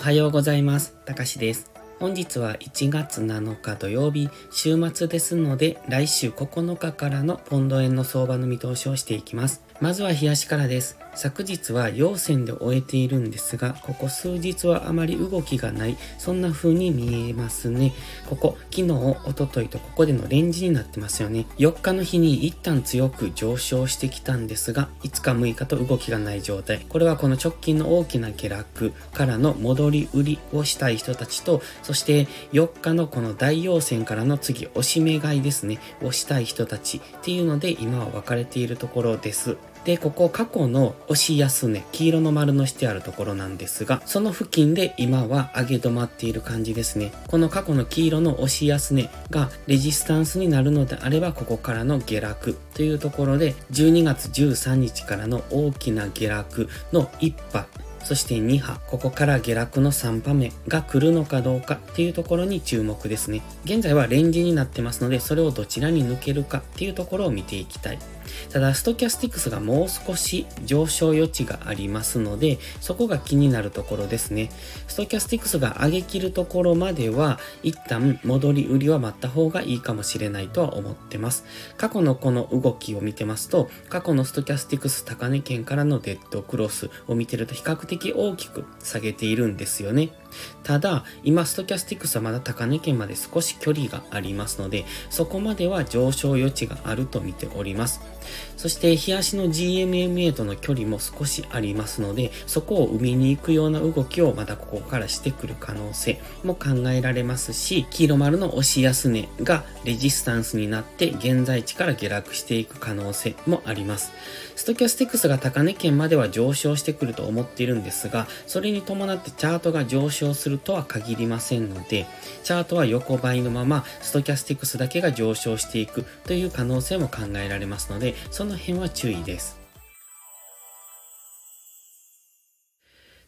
おはようございます。たかしです。本日は1月7日土曜日、週末ですので、来週9日からのポンド円の相場の見通しをしていきます。まずは冷やしからです。昨日は陽線で終えているんですが、ここ数日はあまり動きがない、そんな風に見えますね。ここ、昨日、おとといとここでのレンジになってますよね。4日の日に一旦強く上昇してきたんですが、5日6日と動きがない状態。これはこの直近の大きな下落からの戻り売りをしたい人たちと、そして4日のこの大陽線からの次、押し目買いですね、をしたい人たちっていうので、今は分かれているところです。で、ここ過去の押し安値、黄色の丸のしてあるところなんですが、その付近で今は上げ止まっている感じですね。この過去の黄色の押し安値がレジスタンスになるのであれば、ここからの下落というところで、12月13日からの大きな下落の1波、そして2波、ここから下落の3波目が来るのかどうかっていうところに注目ですね。現在はレンジになってますので、それをどちらに抜けるかっていうところを見ていきたい。ただ、ストキャスティクスがもう少し上昇余地がありますので、そこが気になるところですね。ストキャスティクスが上げ切るところまでは、一旦戻り売りは待った方がいいかもしれないとは思ってます。過去のこの動きを見てますと、過去のストキャスティクス高値圏からのデッドクロスを見てると比較的大きく下げているんですよね。ただ、今ストキャスティクスはまだ高値圏まで少し距離がありますので、そこまでは上昇余地があると見ております。そして、日足の GMMA との距離も少しありますので、そこを埋めに行くような動きをまたここからしてくる可能性も考えられますし、黄色丸の押し安値がレジスタンスになって現在地から下落していく可能性もあります。ストキャスティクスが高値圏までは上昇してくると思っているんですが、それに伴ってチャートが上昇昇するとは限りませんので、チャートは横ばいのままストキャスティクスだけが上昇していくという可能性も考えられますので、その辺は注意です。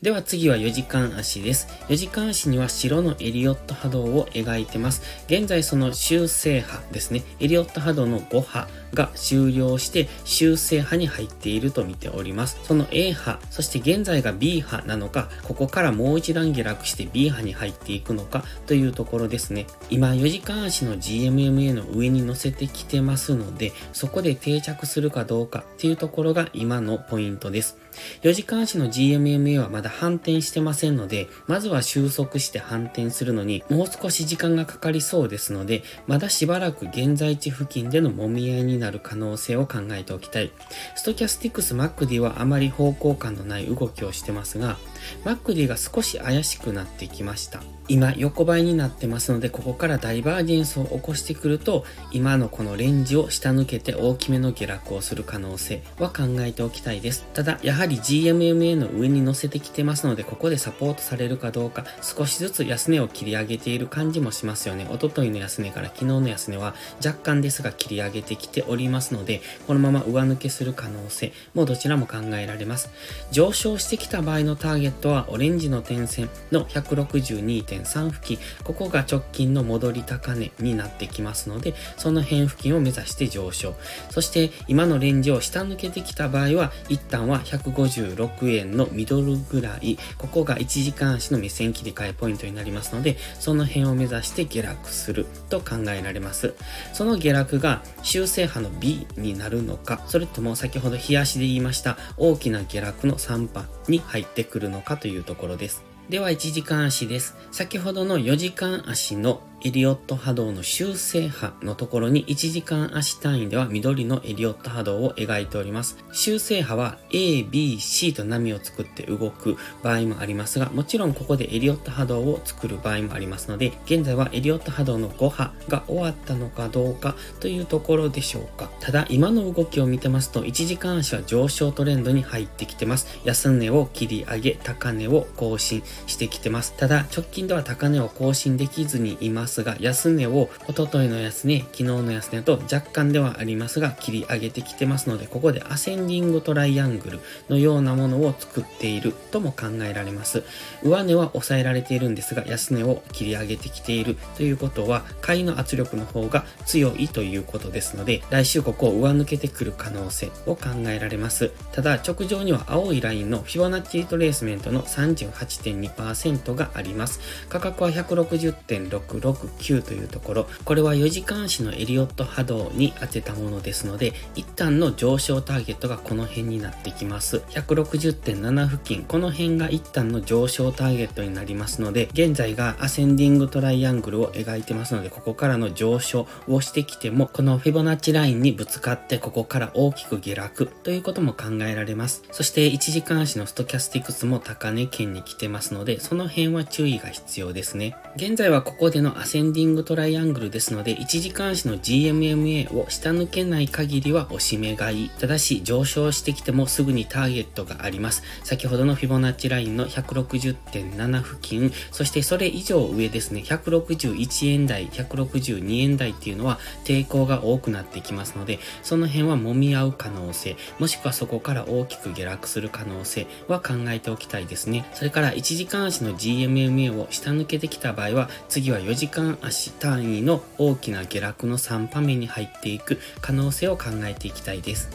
では次は4時間足です。4時間足には白のエリオット波動を描いてます。現在その修正波ですね。エリオット波動の5波が終了して修正波に入っていると見ております。その A 波、そして現在が B 波なのか、ここからもう一段下落して B 波に入っていくのかというところですね。今4時間足の GMMA の上に乗せてきてますので、そこで定着するかどうかっていうところが今のポイントです。4時間足の GMMA はまだ反転してませんので、まずは収束して反転するのにもう少し時間がかかりそうですので、まだしばらく現在地付近での揉み合いになる可能性を考えておきたい。ストキャスティクス MacD はあまり方向感のない動きをしてますが、MacD が少し怪しくなってきました。今横ばいになってますので、ここからダイバージェンスを起こしてくると、今のこのレンジを下抜けて大きめの下落をする可能性は考えておきたいです。ただ、やはり GMMA の上に乗せてきてますので、ここでサポートされるかどうか、少しずつ安値を切り上げている感じもしますよね。おとといの安値から昨日の安値は若干ですが切り上げてきておりますので、このまま上抜けする可能性もどちらも考えられます。上昇してきた場合のターゲッゲットは、オレンジの点線の162.3付近、ここが直近の戻り高値になってきますので、その辺付近を目指して上昇。そして、今のレンジを下抜けてきた場合は、一旦は156円のミドルぐらい、ここが1時間足の目線切り替えポイントになりますので、その辺を目指して下落すると考えられます。その下落が修正波の B になるのか、それとも先ほど日足で言いました大きな下落の3波に入ってくるのかかというところです。では1時間足です。先ほどの4時間足のエリオット波動の修正波のところに1時間足単位では緑のエリオット波動を描いております。修正波は A、B、C と波を作って動く場合もありますが、もちろんここでエリオット波動を作る場合もありますので、現在はエリオット波動の5波が終わったのかどうかというところでしょうか。ただ今の動きを見てますと1時間足は上昇トレンドに入ってきてます。安値を切り上げ、高値を更新してきてます。ただ直近では高値を更新できずにいますますが、安値をおとといの安値、昨日の安値と若干ではありますが、切り上げてきてますので、ここでアセンディングトライアングルのようなものを作っているとも考えられます。上値は抑えられているんですが、安値を切り上げてきているということは、買いの圧力の方が強いということですので、来週ここを上抜けてくる可能性を考えられます。ただ、直上には青いラインのフィボナッチリトレースメントの38.2%があります。価格は160.6 69というところ、これは4時間足のエリオット波動に当てたものですので、一旦の上昇ターゲットがこの辺になってきます。160.7付近、この辺が一旦の上昇ターゲットになりますので、現在がアセンディングトライアングルを描いてますので、ここからの上昇をしてきても、このフィボナッチラインにぶつかって、ここから大きく下落ということも考えられます。そして1時間足のストキャスティクスも高値圏に来てますので、その辺は注意が必要ですね。現在はここでのアセンディングトライアングルですので、1時間足の GMMA を下抜けない限りは押し目買い。ただし、上昇してきてもすぐにターゲットがあります。先ほどのフィボナッチラインの160.7付近、そしてそれ以上上ですね、161円台、162円台っていうのは抵抗が多くなってきますので、その辺は揉み合う可能性、もしくはそこから大きく下落する可能性は考えておきたいですね。それから1時間足の GMMA を下抜けてきた場合は、次は4時間足単位の大きな下落の3波目に入っていく可能性を考えていきたいです。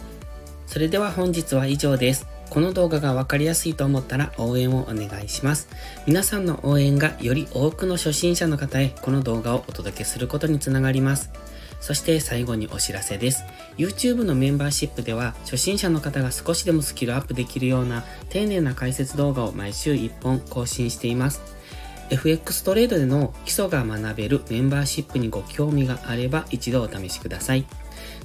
それでは本日は以上です。この動画がわかりやすいと思ったら応援をお願いします。皆さんの応援がより多くの初心者の方へこの動画をお届けすることにつながります。そして最後にお知らせです。YouTube のメンバーシップでは初心者の方が少しでもスキルアップできるような丁寧な解説動画を毎週1本更新しています。FX トレードでの基礎が学べるメンバーシップにご興味があれば一度お試しください。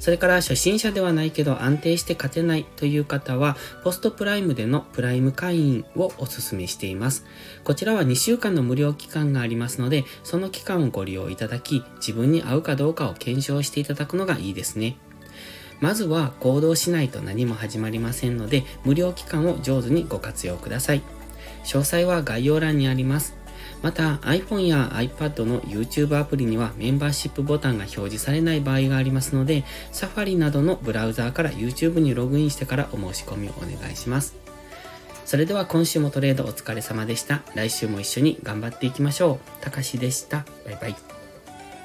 それから初心者ではないけど安定して勝てないという方は、ポストプライムでのプライム会員をお勧めしています。こちらは2週間の無料期間がありますので、その期間をご利用いただき、自分に合うかどうかを検証していただくのがいいですね。まずは行動しないと何も始まりませんので、無料期間を上手にご活用ください。詳細は概要欄にあります。また iPhone や iPad の YouTube アプリにはメンバーシップボタンが表示されない場合がありますので、Safari などのブラウザーから YouTube にログインしてからお申し込みをお願いします。それでは今週もトレードお疲れ様でした。来週も一緒に頑張っていきましょう。たかしでした。バイバイ。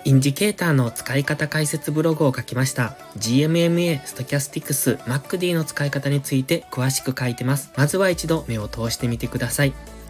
インジケーターの使い方解説ブログを書きました。GMMA、ストキャスティクス、 MACD の使い方について詳しく書いてます。まずは一度目を通してみてください。